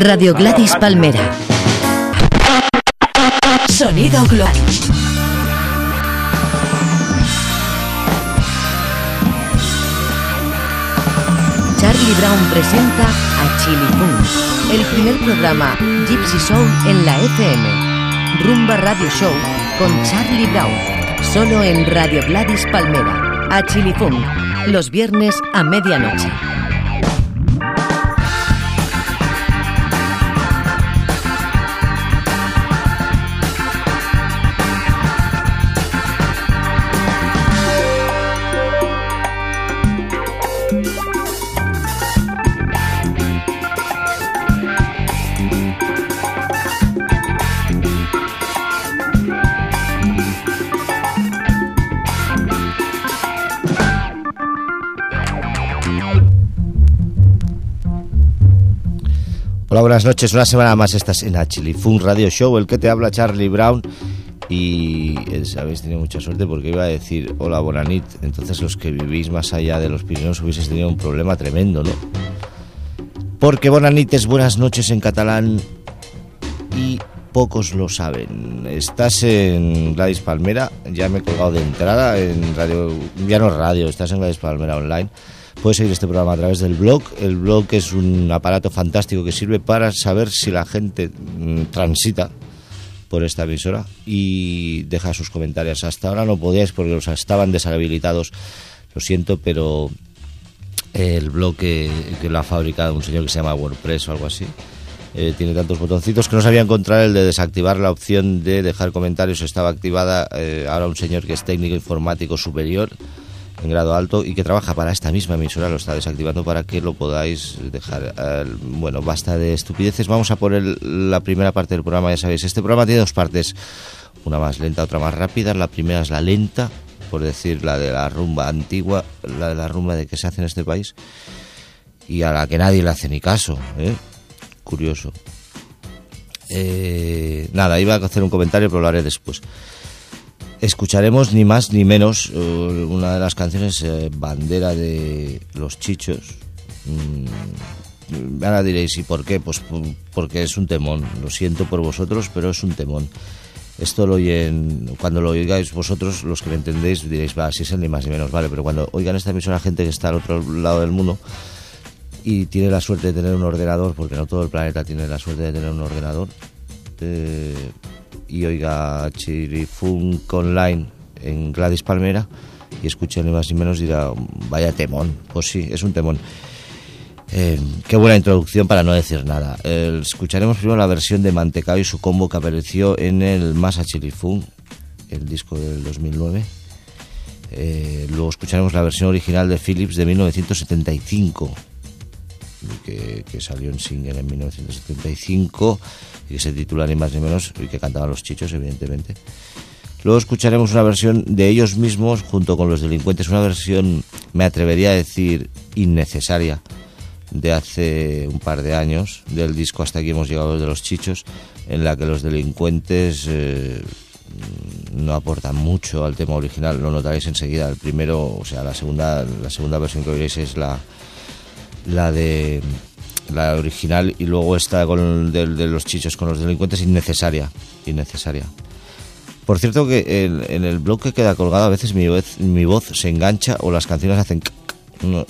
Radio Gladys Palmera. Sonido global. Charlie Brown presenta a Chili Boom, el primer programa Gypsy Soul en la FM. Rumba Radio Show con Charlie Brown, solo en Radio Gladys Palmera, a Chili Boom, los viernes a medianoche. Buenas noches. Una semana más estás en la Fun Radio Show, el que te habla Charlie Brown. Y eh, habéis tenido mucha suerte porque iba a decir hola, Bonanit. Entonces, los que vivís más allá de los Pirineos hubieseis tenido un problema tremendo, ¿no? Porque Bonanit es buenas noches en catalán y pocos lo saben. Estás en Gladys Palmera, ya me he colgado de entrada en radio, ya no radio, estás en Gladys Palmera Online. Puedes seguir este programa a través del blog. El blog es un aparato fantástico que sirve para saber si la gente mm, transita por esta emisora y deja sus comentarios. Hasta ahora no podíais porque los estaban deshabilitados. Lo siento, pero el blog que, lo ha fabricado un señor que se llama WordPress o algo así. Eh, tiene tantos botoncitos que no sabía encontrar el de desactivar la opción de dejar comentarios. Estaba activada eh, ahora un señor que es técnico informático superior en grado alto y que trabaja para esta misma emisora, lo está desactivando para que lo podáis dejar. Eh, bueno, basta de estupideces. Vamos a poner la primera parte del programa, ya sabéis. Este programa tiene dos partes, una más lenta, otra más rápida. La primera es la lenta, por decir la de la rumba antigua, la de la rumba de que se hace en este país y a la que nadie le hace ni caso. ¿eh? Curioso. Eh, nada, iba a hacer un comentario, pero lo haré después escucharemos ni más ni menos eh, una de las canciones eh, bandera de los chichos. Mm, ahora diréis, ¿y por qué? Pues porque es un temón. Lo siento por vosotros, pero es un temón. Esto lo oyen, cuando lo oigáis vosotros, los que me entendéis, diréis, va, si es el ni más ni menos, vale, pero cuando oigan esta emisora gente que está al otro lado del mundo y tiene la suerte de tener un ordenador, porque no todo el planeta tiene la suerte de tener un ordenador, eh, y oiga Chirifunk Online en Gladys Palmera y escuche ni más ni menos dirá, vaya temón. Pues sí, es un temón. Eh, qué buena introducción para no decir nada. Escucharemos primero la versión de Mantecao y su combo que apareció en el Masa Chilifunk, el disco del 2009. Eh, luego escucharemos la versión original de Philips de 1975, que, que salió en single en 1975 y que se titula ni más ni menos y que cantaban los chichos, evidentemente. Luego escucharemos una versión de ellos mismos junto con los delincuentes, una versión, me atrevería a decir, innecesaria de hace un par de años, del disco hasta aquí hemos llegado de los chichos, en la que los delincuentes eh, no aportan mucho al tema original, lo notaréis enseguida. El primero, o sea, la segunda, la segunda versión que oiréis es la, la de la original y luego esta con de, los chichos con los delincuentes innecesaria innecesaria. Por cierto que en, el blog que queda colgado a veces mi voz, mi voz se engancha o las canciones hacen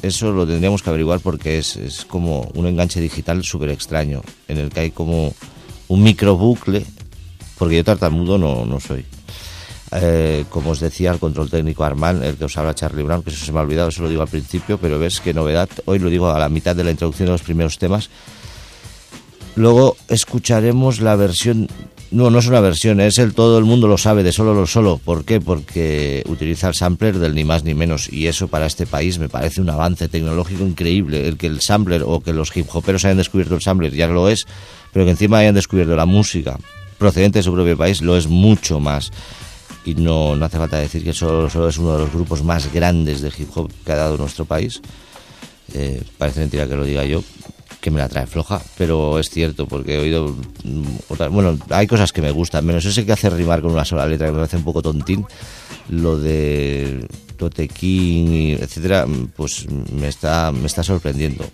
eso lo tendríamos que averiguar porque es, es como un enganche digital súper extraño en el que hay como un micro bucle porque yo tartamudo no, no soy eh, como os decía, el control técnico Armand, el que os habla Charlie Brown, que eso se me ha olvidado, eso lo digo al principio, pero ves qué novedad, hoy lo digo a la mitad de la introducción de los primeros temas. Luego escucharemos la versión, no, no es una versión, es el todo el mundo lo sabe, de solo lo solo. ¿Por qué? Porque utiliza el sampler del ni más ni menos, y eso para este país me parece un avance tecnológico increíble. El que el sampler o que los hip hoperos hayan descubierto el sampler ya lo es, pero que encima hayan descubierto la música procedente de su propio país lo es mucho más y no, no hace falta decir que solo, es uno de los grupos más grandes de hip hop que ha dado nuestro país. Eh, parece mentira que lo diga yo, que me la trae floja, pero es cierto porque he oído mm, bueno, hay cosas que me gustan, menos ese que hace rimar con una sola letra que me parece un poco tontín, lo de Tote King, etcétera, pues me está me está sorprendiendo.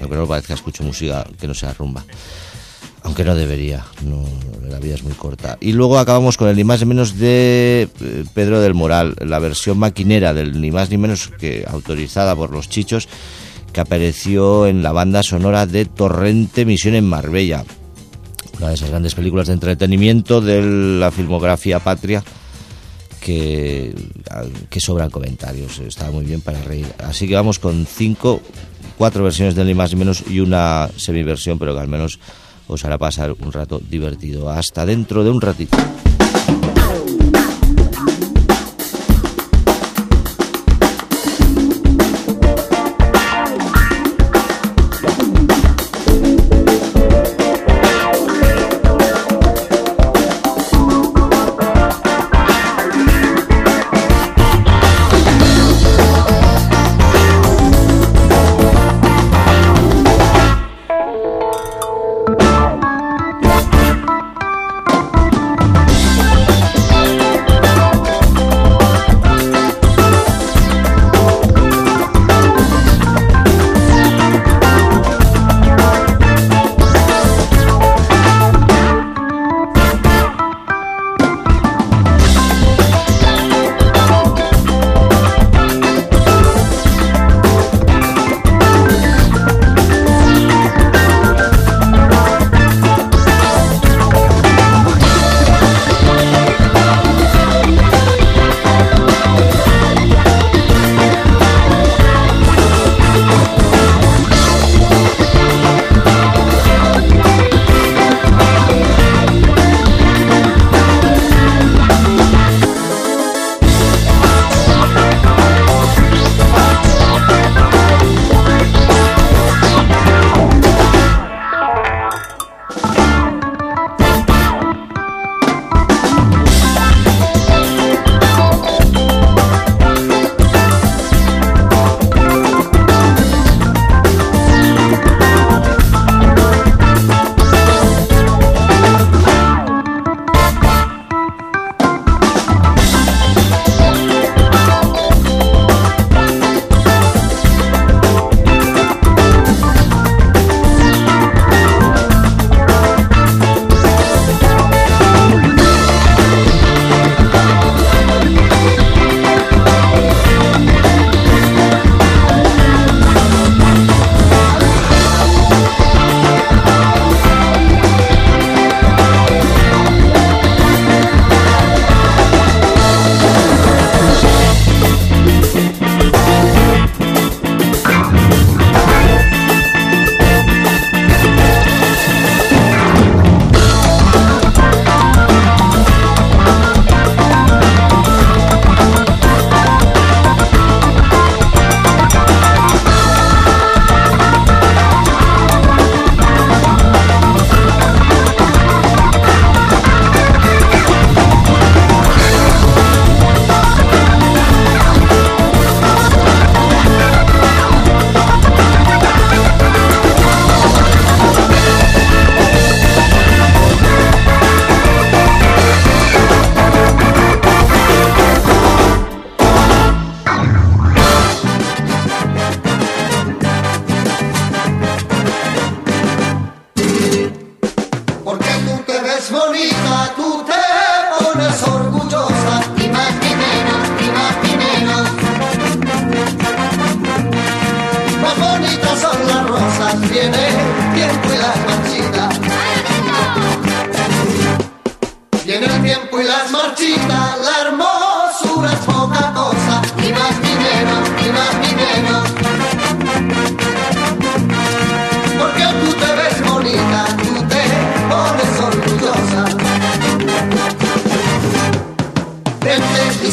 aunque no parezca, escucho música que no sea rumba. Aunque no debería, no, la vida es muy corta. Y luego acabamos con el ni más ni menos de eh, Pedro del Moral, la versión maquinera del ni más ni menos que autorizada por los chichos, que apareció en la banda sonora de Torrente Misión en Marbella. Una de esas grandes películas de entretenimiento de la filmografía patria que, que sobran comentarios. Estaba muy bien para reír. Así que vamos con cinco, cuatro versiones del ni más ni menos y una semiversión, pero que al menos os hará pasar un rato divertido. Hasta dentro de un ratito. Que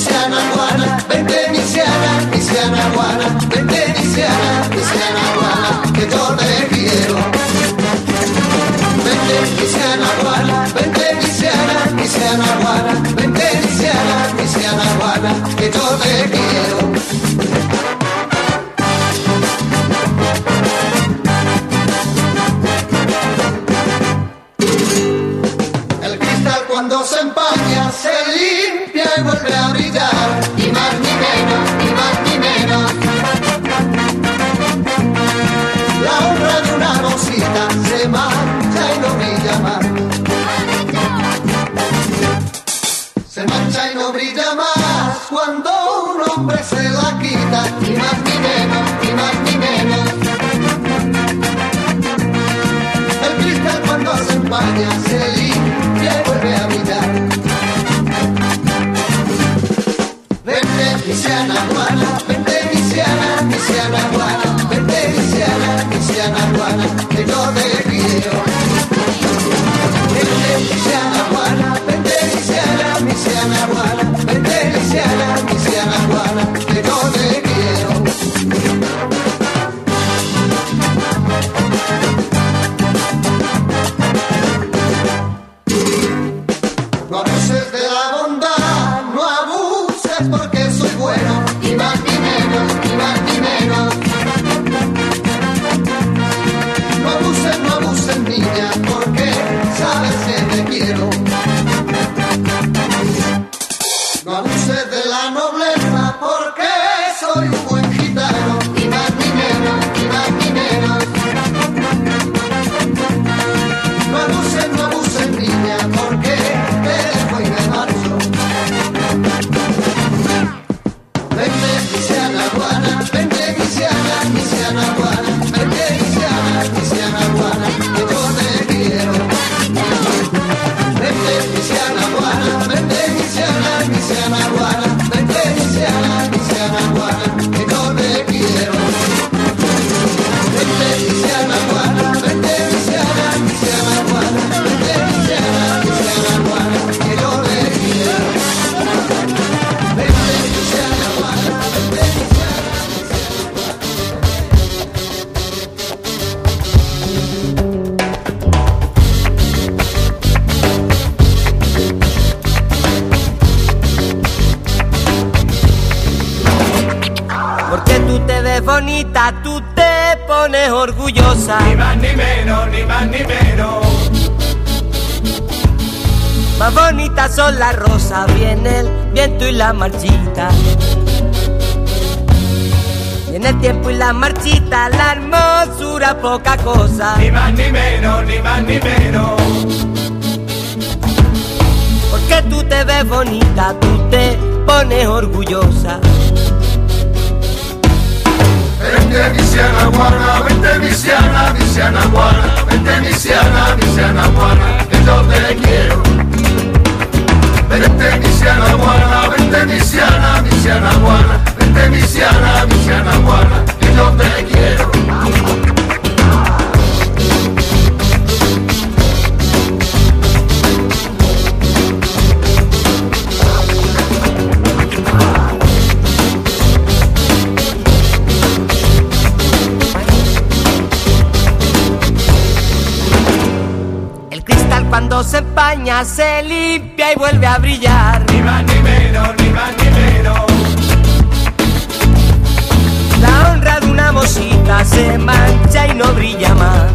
la marchita. Viene el tiempo y la marchita, la hermosura poca cosa. Ni más ni menos, ni más ni menos. Porque tú te ves bonita, tú te pones orgullosa. Vente Misiana Juana, vente Misiana, Misiana Juana, vente Misiana, Misiana Juana, que yo te quiero. Vente Misiana Juana, vente Misiana, Misiana Juana, vente Misiana, Misiana Juana, que yo te quiero. El cristal cuando se empaña se limpia y vuelve a brillar. Más ni menos. La honra de una mosita se mancha y no brilla más.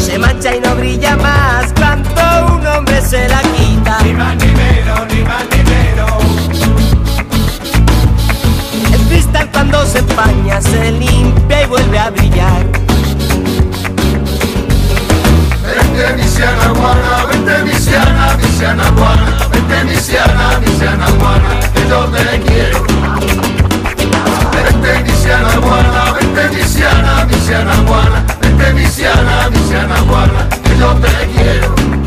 Se mancha y no brilla más cuando un hombre se la quita. Ni más ni menos, ni más ni menos. El cristal cuando se empaña se limpia y vuelve a brillar. Vente Misiana Juana, vente Misiana, Misiana Juana, vente Misiana, Misiana Juana, que yo te quiero. Vente Misiana Juana, vente Misiana, Misiana Juana, vente Misiana, Misiana Juana, que yo te quiero.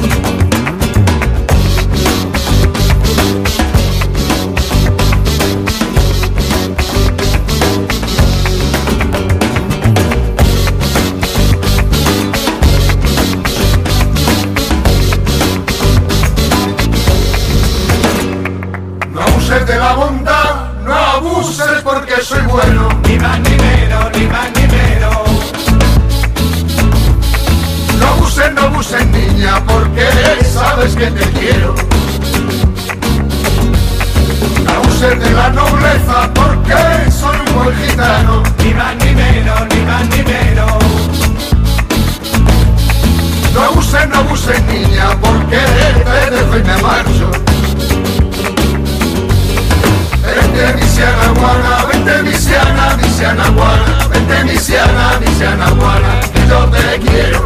guana, vente misiana, misiana guana, vente misiana, misiana guana, que yo te quiero.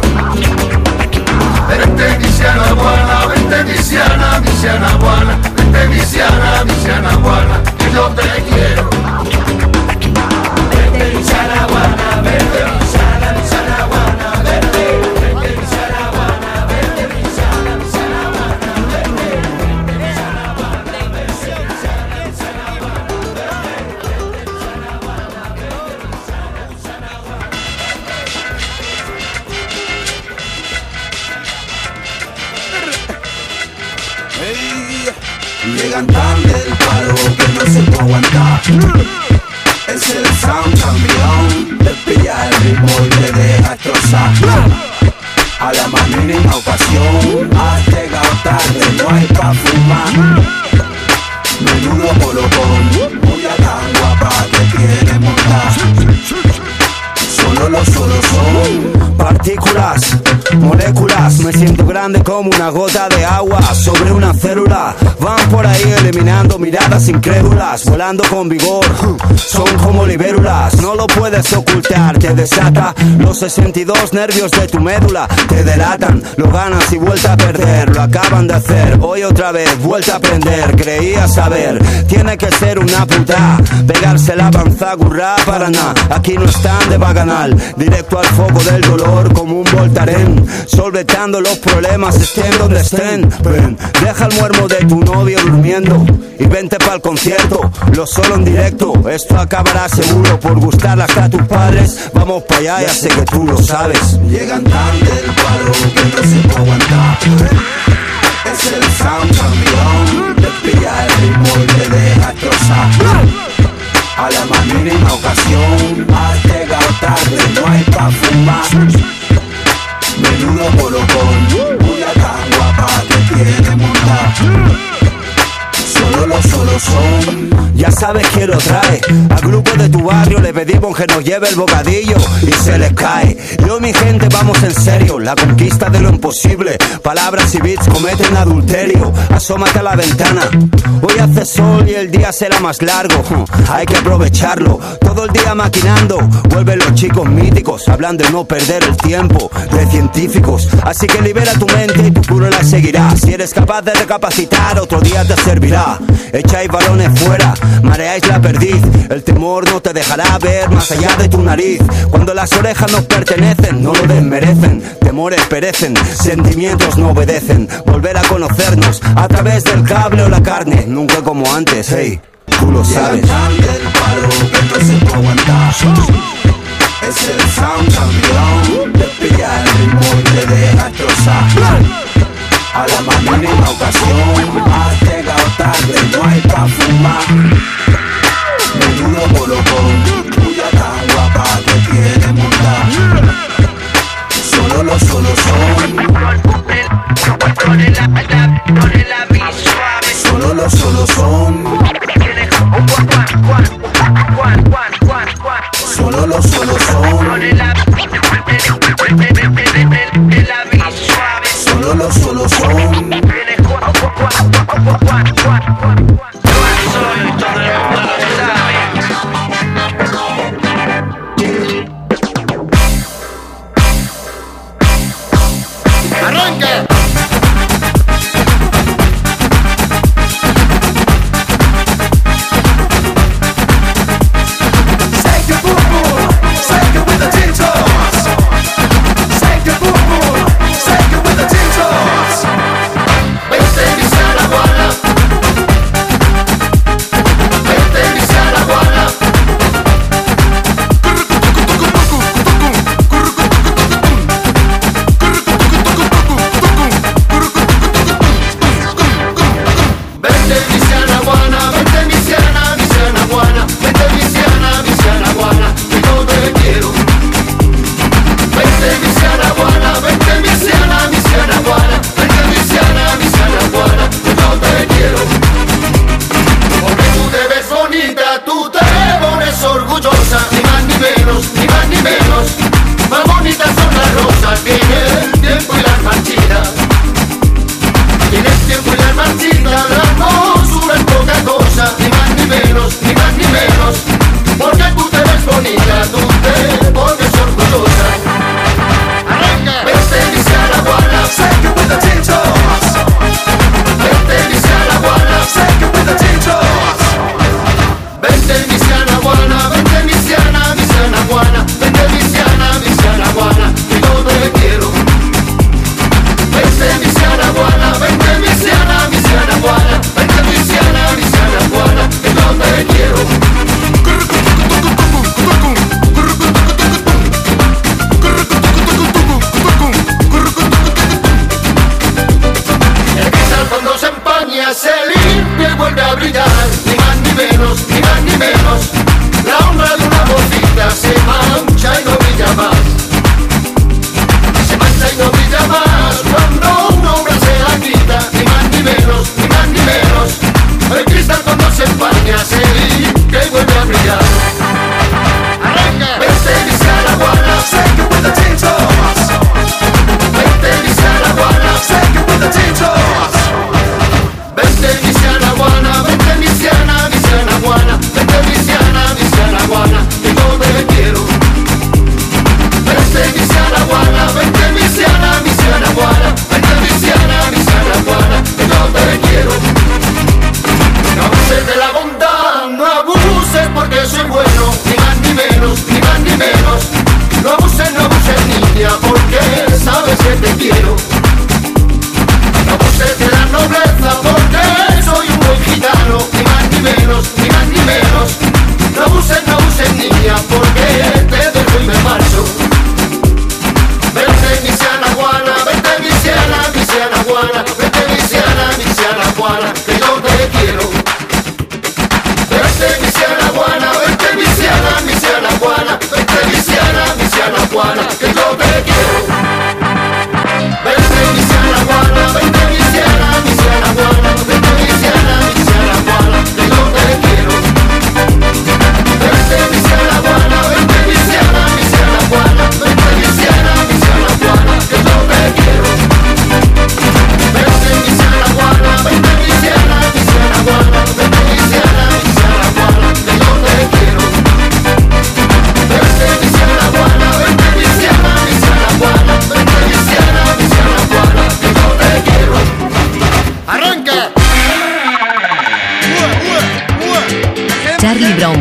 Vente misiana guana, vente misiana, misiana guana, vente misiana, misiana guana, que yo te quiero. Miradas incrédulas, volando con vigor. Son como libélulas, no lo puedes ocultar. Te desata los 62 nervios de tu médula. Te delatan, lo ganas y vuelta a perder. Lo acaban de hacer, hoy otra vez, vuelta a aprender. Creía saber, tiene que ser una puta. Pegarse la panzagurra para nada. Aquí no están de baganal, directo al foco del dolor como un voltaren. Solvetando los problemas, estén donde estén. Ven, deja el muermo de tu novio durmiendo y vente pa'l concierto. Lo solo en directo, esto acabará seguro por gustar hasta a tus padres. Vamos para allá, ya sé que tú lo sabes. Llegan tan del palo que no se puede aguantar. Es el sound campeón, pilla el ritmo y te deja. A la más mínima ocasión, Solo sabes quién lo trae. Al grupo de tu barrio le pedimos que nos lleve el bocadillo y se les cae. Yo, mi gente, vamos en serio. La conquista de lo imposible. Palabras y beats cometen adulterio. Asómate a la ventana. Hoy hace sol y el día será más largo. Hay que aprovecharlo. Todo el día maquinando. Vuelven los chicos míticos. Hablan de no perder el tiempo. De científicos. Así que libera tu mente y tu curo la seguirá. Si eres capaz de recapacitar, otro día te servirá. Echáis balones fuera, mareáis la perdiz. El temor no te dejará ver más allá de tu nariz. Cuando las orejas nos pertenecen, no lo desmerecen. Temores perecen, sentimientos no obedecen. Volver a conocernos a través del cable o la carne, nunca como antes, hey. Tú lo sabes. Del palo que no aguantar. Es el sound campeón, te pilla el ritmo y te deja destrozar. A la más mínima ocasión, has llegado tarde, no hay pa' fumar. Menudo colocón, tuya tan guapa que quiere montar. Solo los solos son, solo los solos son, solo los solos son, one, one, one.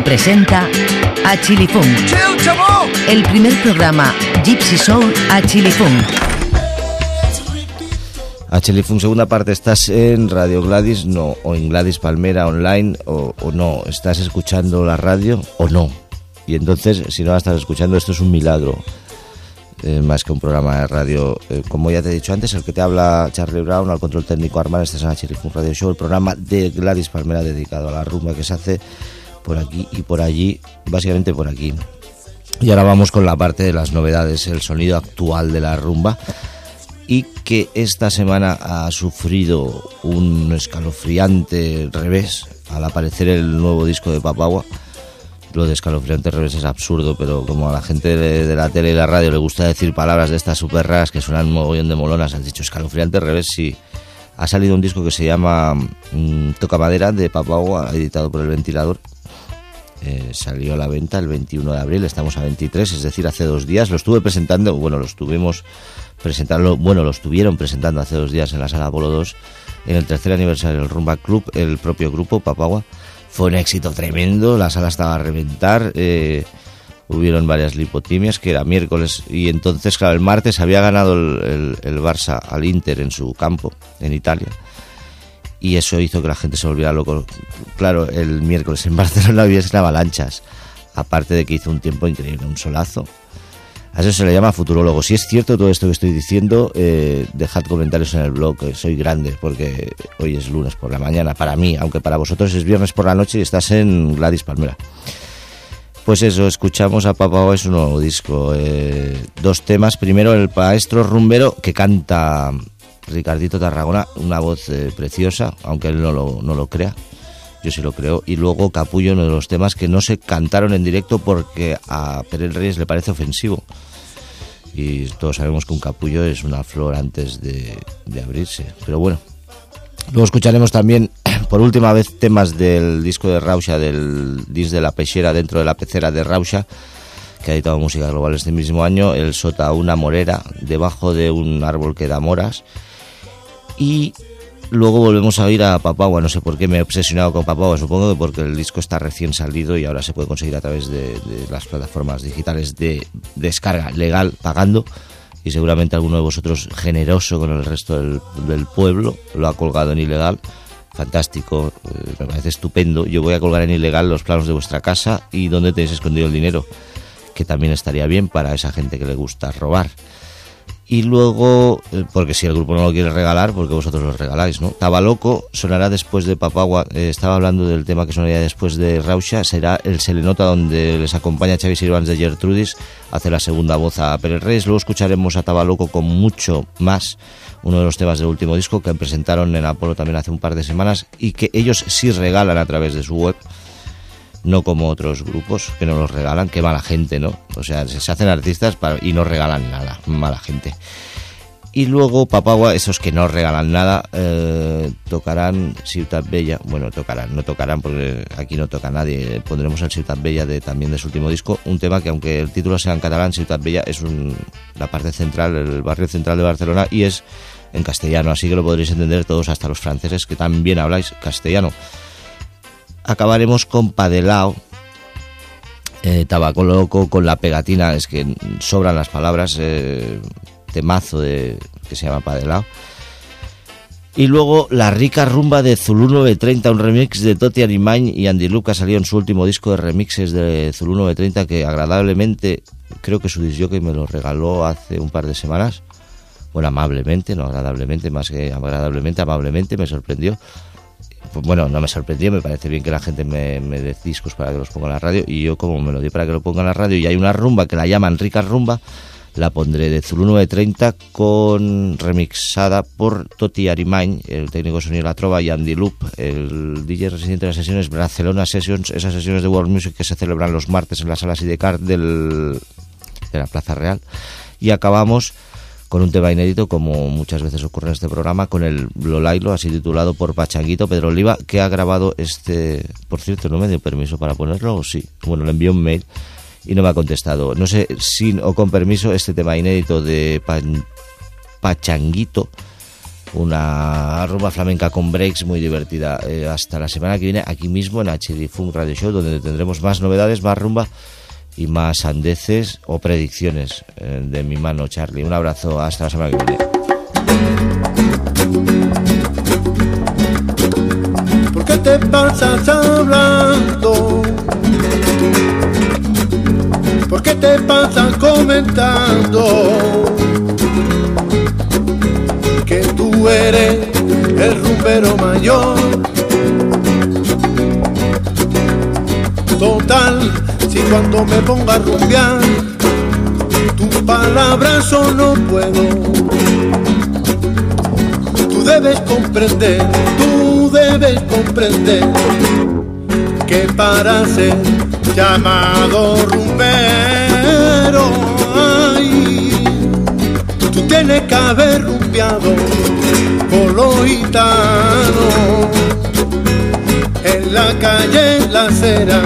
Presenta a Chili Funk, el primer programa Gypsy Soul a Chili Funk. A Chili Funk, segunda parte, ¿estás en Radio Gladys? No. ¿O en Gladys Palmera online? O, o no? ¿Estás escuchando la radio? ¿O no? Y entonces, si no la estás escuchando, esto es un milagro. eh, más que un programa de radio. Eh, como ya te he dicho antes, el que te habla Charlie Brown, al control técnico Armán, este es en Chili Funk Radio Show, el programa de Gladys Palmera dedicado a la rumba que se hace por aquí y por allí, básicamente por aquí. Y ahora vamos con la parte de las novedades, el sonido actual de la rumba y que esta semana ha sufrido un escalofriante revés al aparecer el nuevo disco de Papagua. Lo de escalofriante revés es absurdo, pero como a la gente de, la tele y la radio le gusta decir palabras de estas súper raras que suenan mogollón de molonas, has dicho escalofriante revés, sí. Ha salido un disco que se llama mm, Toca Madera de Papagua, editado por el Ventilador. Eh, salió a la venta el 21 de abril, estamos a 23, es decir, hace dos días. Lo estuve presentando, bueno, lo estuvimos presentando, bueno, lo estuvieron presentando hace dos días en la sala Apolo 2, en el tercer aniversario del Rumba Club, el propio grupo Papagua. Fue un éxito tremendo, la sala estaba a reventar, eh, hubieron varias lipotimias, que era miércoles, y entonces, claro, el martes había ganado el, el- el Barça al Inter en su campo, en Italia y eso hizo que la gente se volviera loco. Claro, el miércoles en Barcelona había avalanchas, aparte de que hizo un tiempo increíble, un solazo. A eso se le llama futurólogo. Si es cierto todo esto que estoy diciendo, eh, dejad comentarios en el blog, soy grande, porque hoy es lunes por la mañana, para mí, aunque para vosotros es viernes por la noche y estás en Gladys Palmera. Pues eso, escuchamos a Papá es un nuevo disco. eh, dos temas. Primero, el maestro rumbero que canta Ricardito Tarragona, una voz eh, preciosa, aunque él no lo, no lo crea. Yo sí lo creo. Y luego Capullo, uno de los temas que no se cantaron en directo porque a Perel Reyes le parece ofensivo. Y todos sabemos que un capullo es una flor antes de, de abrirse. Pero bueno, Luego escucharemos también, por última vez, temas del disco de Rausha, del disc de la pechera dentro de la pecera de Rausha, que ha editado música global este mismo año, el Sota una morera, debajo de un árbol que da moras. Y luego volvemos a oír a Papagua, no sé por qué me he obsesionado con Papagua, supongo que porque el disco está recién salido y ahora se puede conseguir a través de, las plataformas digitales de descarga legal, pagando y seguramente alguno de vosotros generoso con el resto del, del pueblo lo ha colgado en ilegal. Fantástico, eh, me parece estupendo. Yo voy a colgar en ilegal los planos de vuestra casa y dónde tenéis escondido el dinero, que también estaría bien para esa gente que le gusta robar. Y luego, eh, porque si el grupo no lo quiere regalar, porque vosotros lo regaláis, ¿no? Tabaloco sonará después de Papagua. Eh, estaba hablando del tema que sonaría después de Rausha. Será el Selenota donde les acompaña Xavi Silvans de Gertrudis. Hace la segunda voz a Pérez Reyes. Luego escucharemos a Tabaloco con mucho más. Uno de los temas del último disco que presentaron en Apolo también hace un par de semanas y que ellos sí regalan a través de su web no como otros grupos que no los regalan, qué mala gente, ¿no? O sea, se hacen artistas para- y no regalan nada, mala gente. Y luego Papagua, esos que no regalan nada, eh, tocarán Ciutat Bella. Bueno, tocarán, no tocarán porque aquí no toca nadie. Pondremos el Ciutat Bella de, también de su último disco. Un tema que aunque el título sea en catalán, Ciutat Bella es un- la parte central, el barrio central de Barcelona y es en castellano. Así que lo podréis entender todos, hasta los franceses que también habláis castellano acabaremos con Padelao. Eh, tabaco loco con la pegatina, es que sobran las palabras. eh, temazo de, que se llama Padelao. Y luego la rica rumba de Zulu 930, un remix de Toti Animain y Andy Luca salió en su último disco de remixes de Zulu 930 que agradablemente, creo que su disjockey me lo regaló hace un par de semanas. Bueno, amablemente, no agradablemente, más que agradablemente, amablemente, me sorprendió pues bueno, no me sorprendió, me parece bien que la gente me, me dé discos para que los ponga en la radio y yo como me lo di para que lo ponga en la radio y hay una rumba que la llaman Rica Rumba, la pondré de Zulu 930 con remixada por Toti Arimain, el técnico sonido de la trova y Andy Loop, el DJ residente de las sesiones Barcelona Sessions, esas sesiones de World Music que se celebran los martes en la sala Sidecar del, de la Plaza Real. Y acabamos con un tema inédito, como muchas veces ocurre en este programa, con el Lolailo, así titulado por Pachanguito Pedro Oliva, que ha grabado este. Por cierto, no me dio permiso para ponerlo, o sí. Bueno, le envió un mail y no me ha contestado. No sé, sin o con permiso, este tema inédito de Pachanguito una rumba flamenca con breaks muy divertida. Eh, hasta la semana que viene, aquí mismo en HD Funk Radio Show, donde tendremos más novedades, más rumba y más sandeces o predicciones eh, de mi mano, Charlie. Un abrazo, hasta la semana que viene. ¿Por qué te pasas hablando? ¿Por qué te pasas comentando? Que tú eres el rumbero mayor. Si cuando me ponga a rumbear, tus palabras o no puedo tú debes comprender, tú debes comprender que para ser llamado rumbero, ay, tú tienes que haber rumbeado con los gitanos en la calle, en la acera.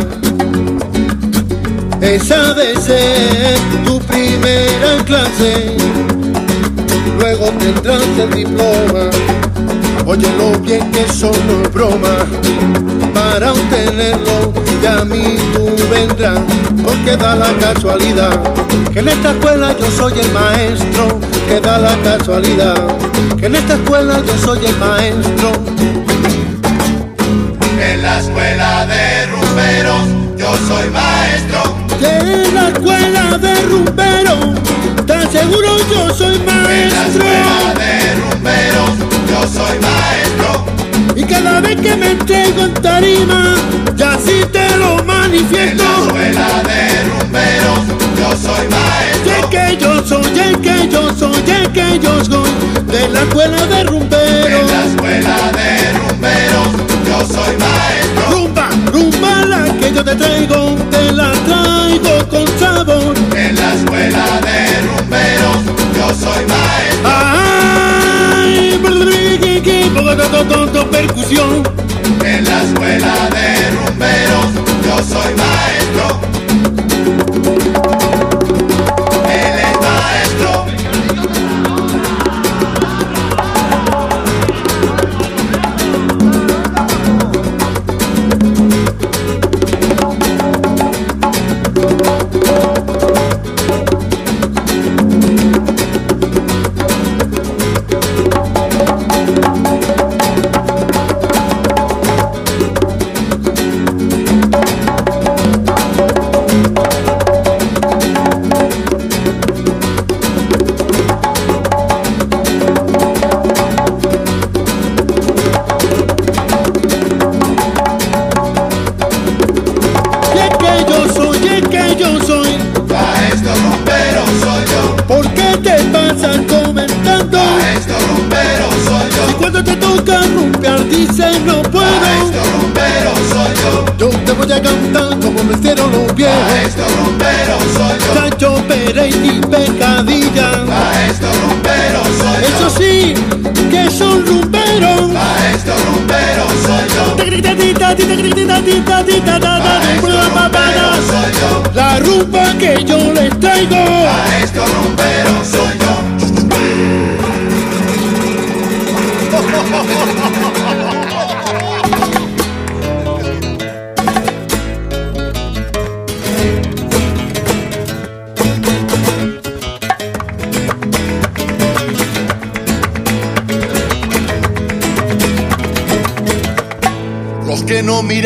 Esa de ser tu primera clase luego tendrás el diploma. Óyelo bien que eso no broma. Para obtenerlo, ya a mí tú vendrás, porque da la casualidad que en esta escuela yo soy el maestro. Que da la casualidad que en esta escuela yo soy el maestro. En la escuela de rumberos yo soy maestro. En la escuela de rumbero, tan seguro yo soy En la maestro. escuela de rumberos yo soy maestro. Y cada vez que me entrego en tarima, ya sí te lo manifiesto. la escuela de rumberos yo soy Y maestro. es que yo soy, el que yo soy, el que yo soy, de la escuela de rumberos. la escuela de rumberos yo soy maestro. Rumba, rumba la que yo te traigo, te la traigo con sabor. En la escuela de rumberos yo soy maestro. Ay, percusión. En la escuela de rumberos yo soy maestro.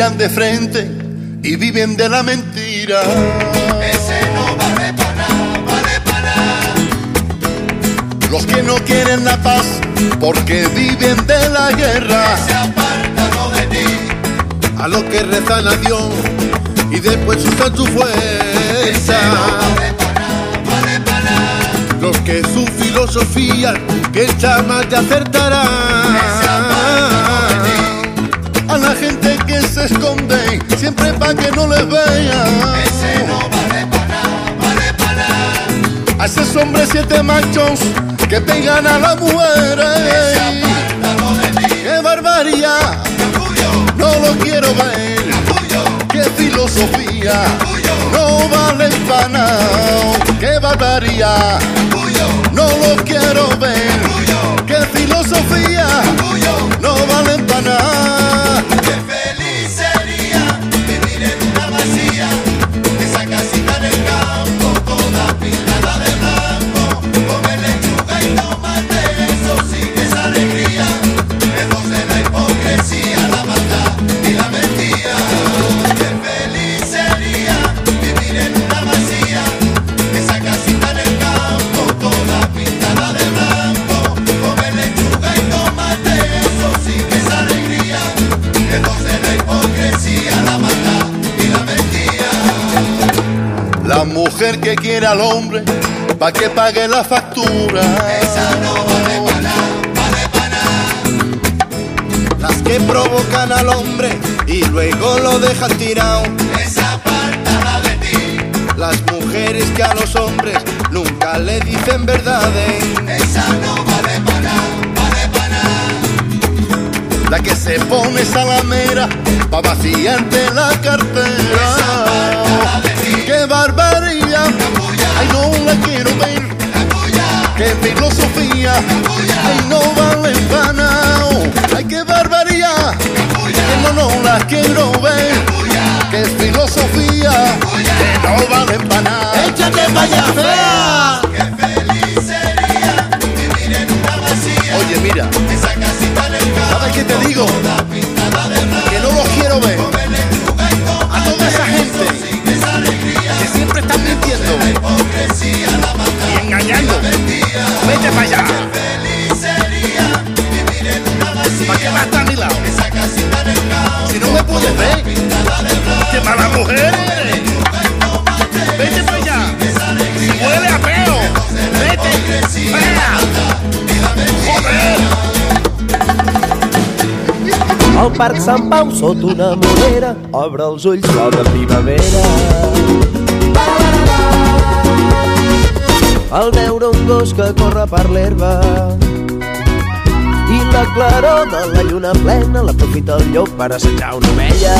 Miran de frente y viven de la mentira. Ese no vale para nada, vale para nada. Los que no quieren la paz porque viven de la guerra. Se apartan de ti. A los que rezan a Dios y después usan su fuerza. Vale para nada, vale para nada. Los que su filosofía que jamás te acertará. A la gente que se esconde siempre para que no les vean. Ese no vale para nada, vale para nada. A esos hombres siete machos que pegan a las Se mujeres. ¡Qué barbaridad! No lo quiero ver. ¡Qué filosofía! No vale para nada. ¡Qué barbaridad! No lo quiero ver. ¡Qué filosofía! Mujer que quiere al hombre pa' que pague la factura. Esa no vale para nada, vale para Las que provocan al hombre y luego lo dejan tirado. Esa apartada de ti. Las mujeres que a los hombres nunca le dicen verdades. Esa no vale para nada, vale para La que se pone salamera pa' vaciarte la cartera. ¡Qué barbaridad! Ay, no la quiero ver. ¡Qué filosofía! Ay, no vale para nada. ¡Ay, qué barbaridad! Que no, no la quiero ver. ¡Qué filosofía! Que no vale para nada. ¡Échate allá, fea! Oye, mira. ¿Sabes qué te digo? Que no los quiero ver. Ver, qué mala mujer eres. Vete para allá. Huele a peo, vete. Fea. Joder. Al Parc Sant Pau, sota una morera, obre els ulls, flor de primavera. Al veure un gos que corre per l'herba la claror de la lluna plena l'aprofita el llop per assetjar una ovella.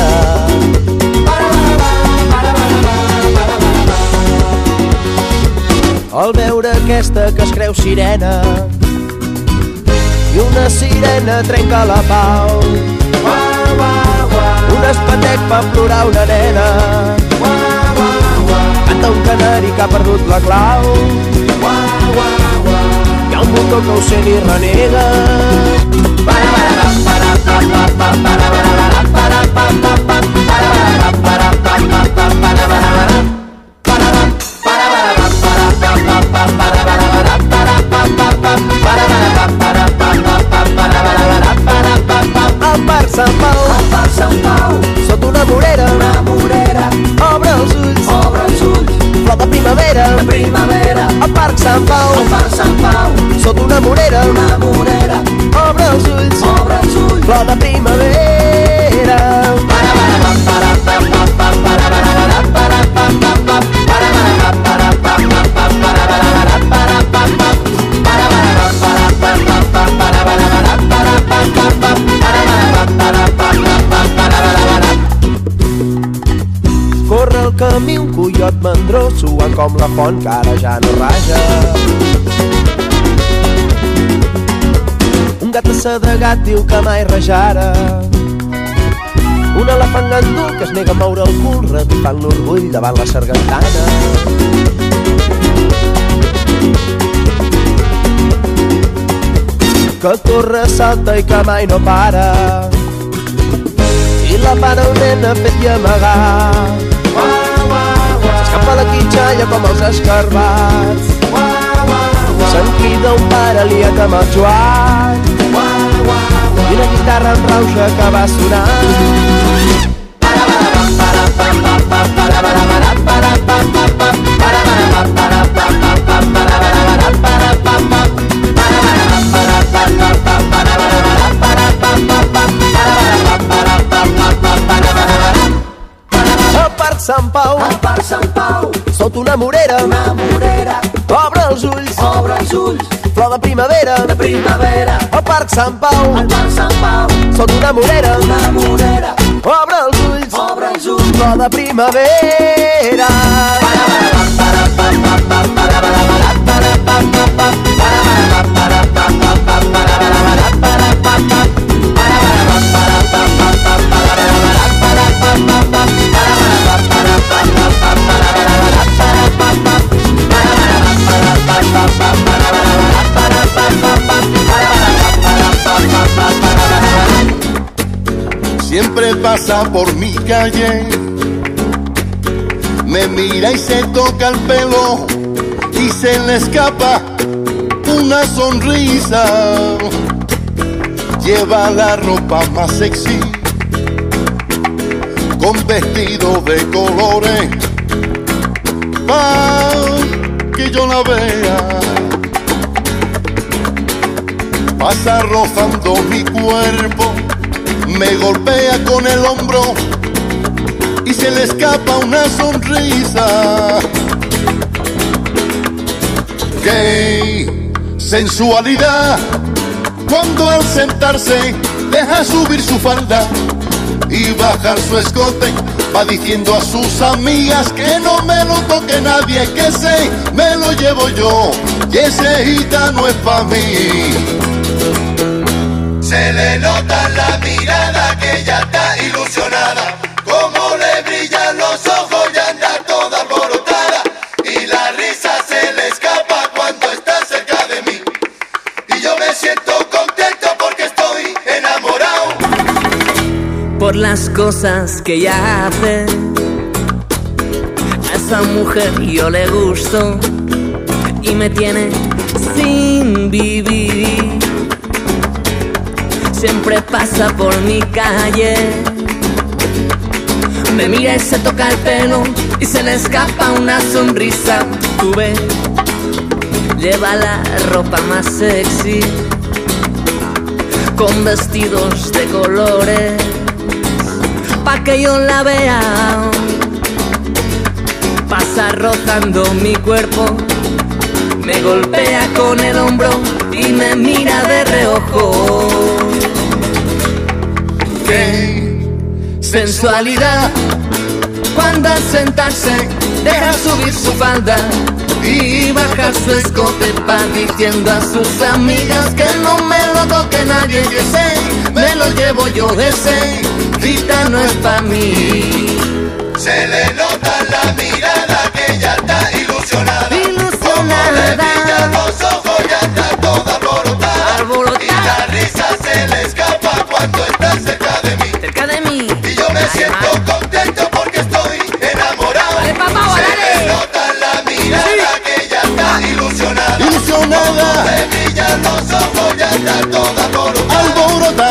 Al veure aquesta que es creu sirena i una sirena trenca la pau. Un espatec fa plorar una nena. Canta un canari que ha perdut la clau. Hi ha un botó que ho sent i renega. Parc al Parc Sant Pau, al Parc Sant Pau, sota una morera, una morera, obre els ulls, obre els ulls, flor de primavera. Coiot mandró, suant com la font que ara ja no raja. Un gat assedegat diu que mai rajara. Un elefant gandul que es nega a moure el cul, revifant l'orgull davant la sargantana. Que corre, salta i que mai no para. I la para un nen ha fet i amagar la quitxalla com els escarbats. Sentida un pare liat amb el Joan i una guitarra amb rauxa que va sonant. Para, para, para, para, para, para, para, para, para, para, para, para, para, para, una morera, una morera, obre els ulls, obre els ulls, flor de primavera, de primavera, al Parc Sant Pau, al Parc Sant Pau, sota una morera, una morera, obre els ulls, obre els ulls, flor de primavera. Pasa por mi calle, me mira y se toca el pelo y se le escapa una sonrisa. Lleva la ropa más sexy, con vestido de colores pa que yo la vea. Pasa rozando mi cuerpo, me golpea con el hombro y se le escapa una sonrisa. ¡Qué sensualidad! Cuando al sentarse deja subir su falda y bajar su escote, va diciendo a sus amigas que no me lo toque nadie, que sé, me lo llevo yo y ese gitano es pa' mí. Se le nota la que ella está ilusionada. Como le brillan los ojos y anda toda alborotada. Y la risa se le escapa cuando está cerca de mí. Y yo me siento contento porque estoy enamorado. por las cosas que ella hace. A esa mujer yo le gusto y me tiene sin vivir. Siempre pasa por mi calle. Me mira y se toca el pelo y se le escapa una sonrisa. Tú ves, lleva la ropa más sexy con vestidos de colores pa' que yo la vea. Pasa rozando mi cuerpo, me golpea con el hombro y me mira de reojo. ¡Qué sensualidad! Cuando al sentarse deja subir su falda y bajar su escote va diciendo a sus amigas que no me lo toque nadie, sé, me lo llevo yo ese, no es pa' mí. Se le nota la mirada siento contento porque estoy enamorado. Dale, papá, Se le nota en la mirada que ella está ilusionada. Ilusionada, Le brillan los ojos y anda toda alborotada.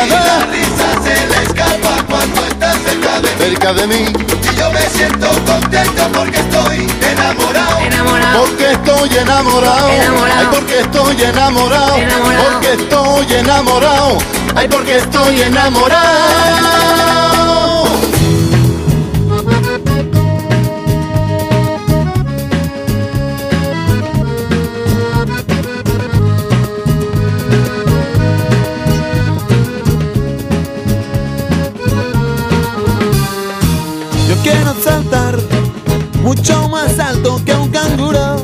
Y la alborotada, risa se le escapa cuando está cerca de mí. cerca de mí, Y yo me siento contento porque estoy enamorado. Enamorado. porque estoy enamorado. Enamorado. Ay, porque estoy enamorado. Enamorado. Porque estoy enamorado. Ay, porque estoy enamorado. Mucho más alto que un canguro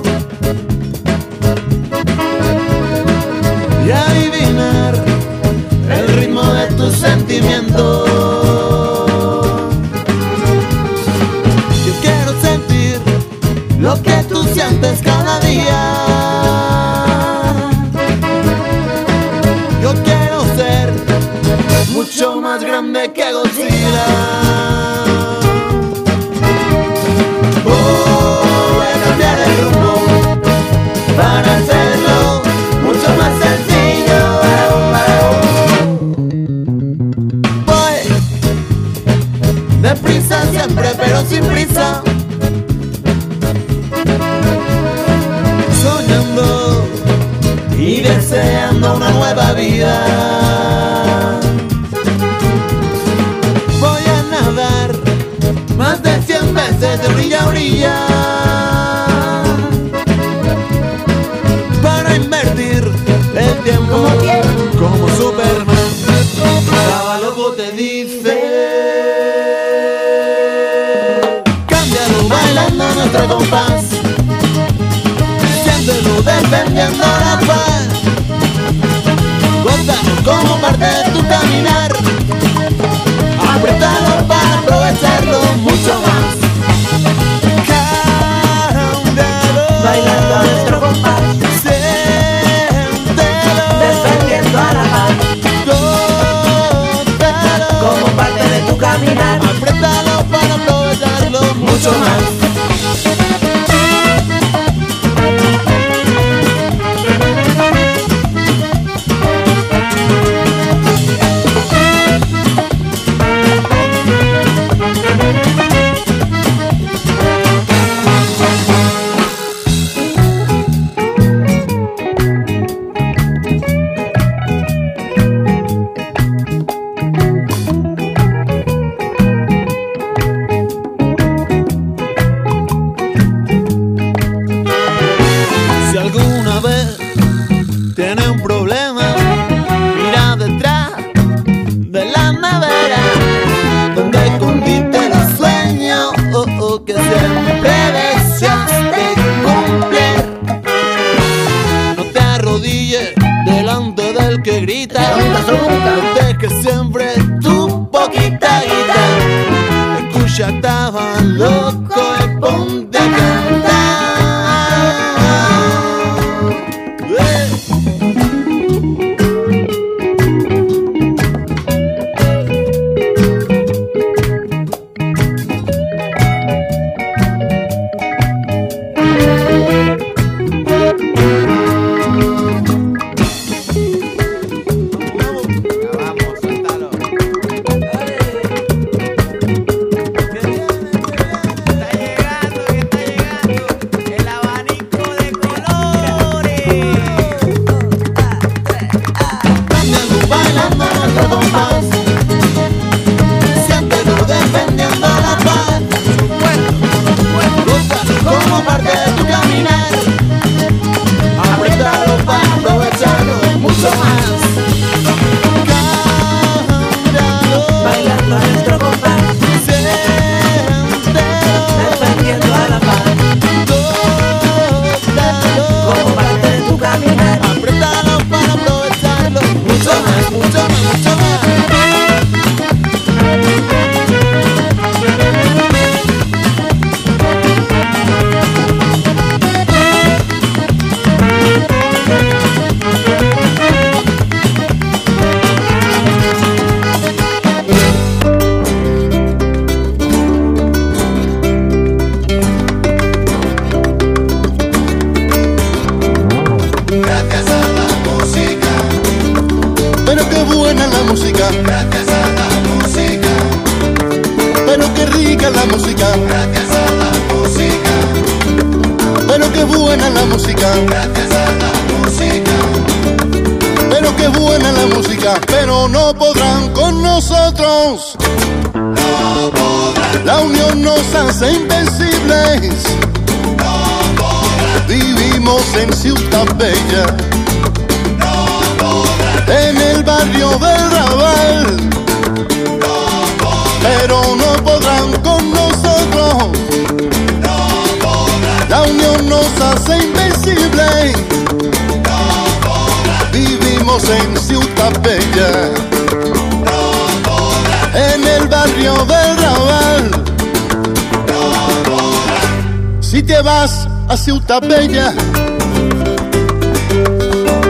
Bella,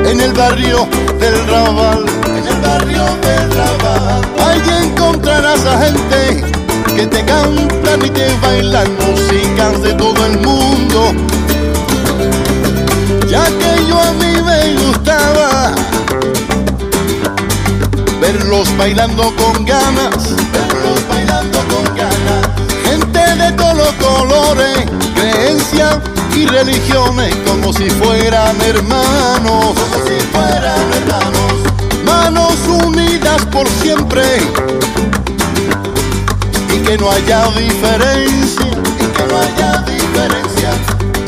en el barrio del Raval, en el barrio del Raval, ahí encontrarás a gente que te cantan y te bailan músicas de todo el mundo. Ya que yo a mí me gustaba verlos bailando con ganas, verlos bailando con ganas. Gente de todos los colores, creencias y religiones, como si fueran hermanos, como si fueran hermanos. Manos unidas por siempre, y que no haya diferencia, y que no haya diferencia.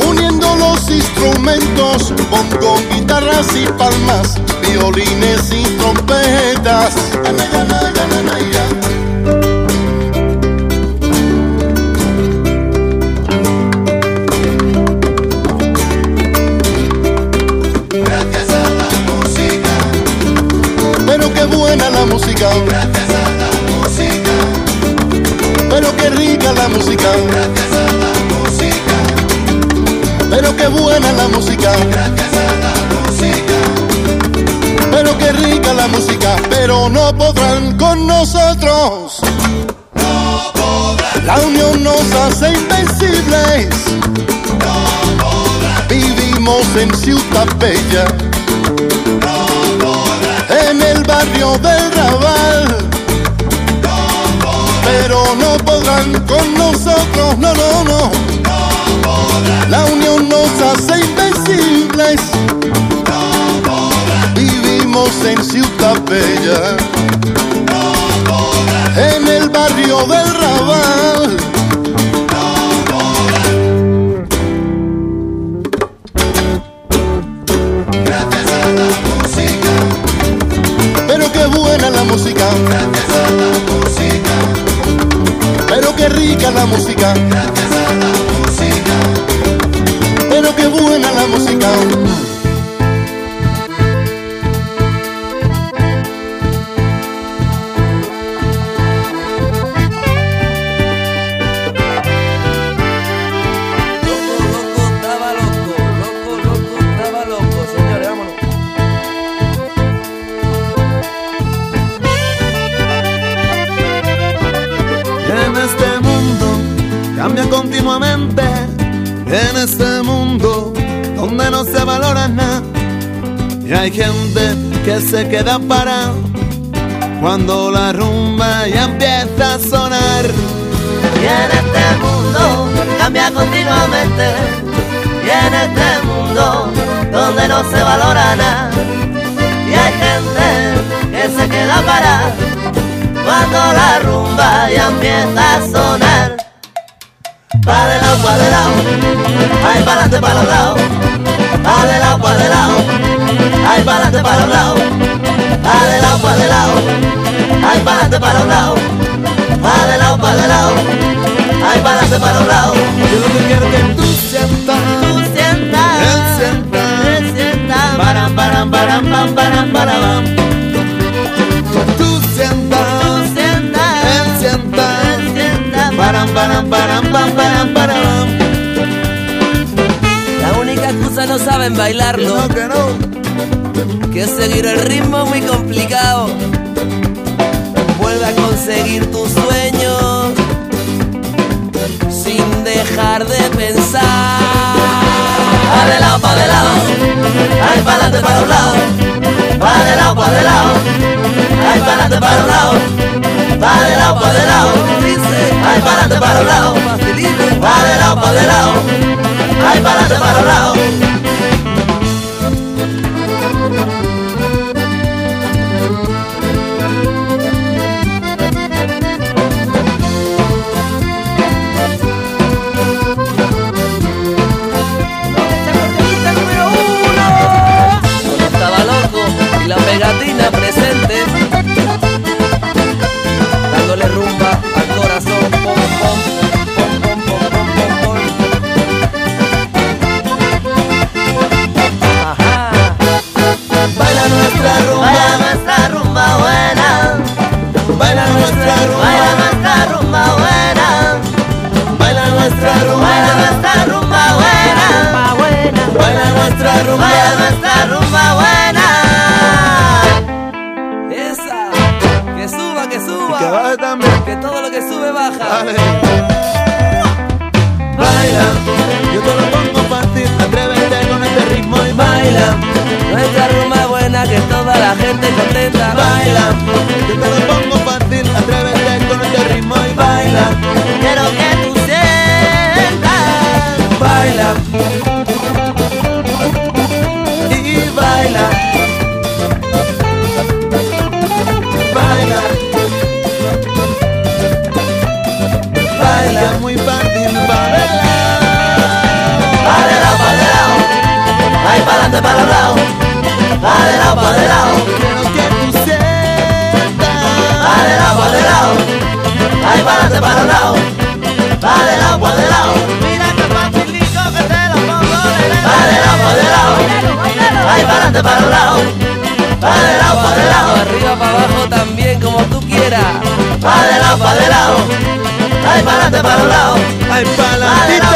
Uniendo los instrumentos, bongo, guitarras y palmas, violines y trompetas. Gracias a la música, pero qué rica la música, gracias a la música, pero qué buena la música, gracias a la música, pero qué rica la música, pero no podrán con nosotros. no podrán, La unión nos hace invencibles. no podrán, Vivimos en Ciudad Bella, barrio del Raval. Pero no podrán con nosotros, no, no, no. La unión nos hace invencibles. Vivimos en Ciudad Bella, en el barrio del Raval. Que se queda parada cuando la rumba ya empieza a sonar. Y en este mundo cambia continuamente. Y en este mundo donde no se valora nada. Y hay gente que se queda parada cuando la rumba ya empieza a sonar. Pa' de lado, pa' de lado, ay, para adelante, para los lados. Pa' de lado, pa' de lado, ay, para adelante, para de lado, pa' de lado, ay, para adelante, para de lado, pa' de lado, ay, para adelante, para los lados. Yo lo que quiero que tú sientas, Tú sientas, él sienta, tú sientas, param, param, param, pam, param, param. Tú sientas, tú sientas, él sienta, tú sientas. param, param, param, pam, param, param. La única excusa no saben Que bailarlo, no, que no. Que seguir el ritmo es muy complicado. Vuelve a conseguir tus sueños sin dejar de pensar. Pa' de lado, pa' de lado, ay, adelante, para los lados. Pa' de lado, pa' de lado, ay, pa' adelante, para los lados. Pa' de lado, pa' de lado, ay, adelante, adelante, para los lados, pa' de lado, pa' de lado, Arriba, para abajo también, como tú quieras. pa' de lado, pa' de lado, ay, pa' adelante, para los lados, Ay, pa' de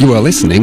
You are listening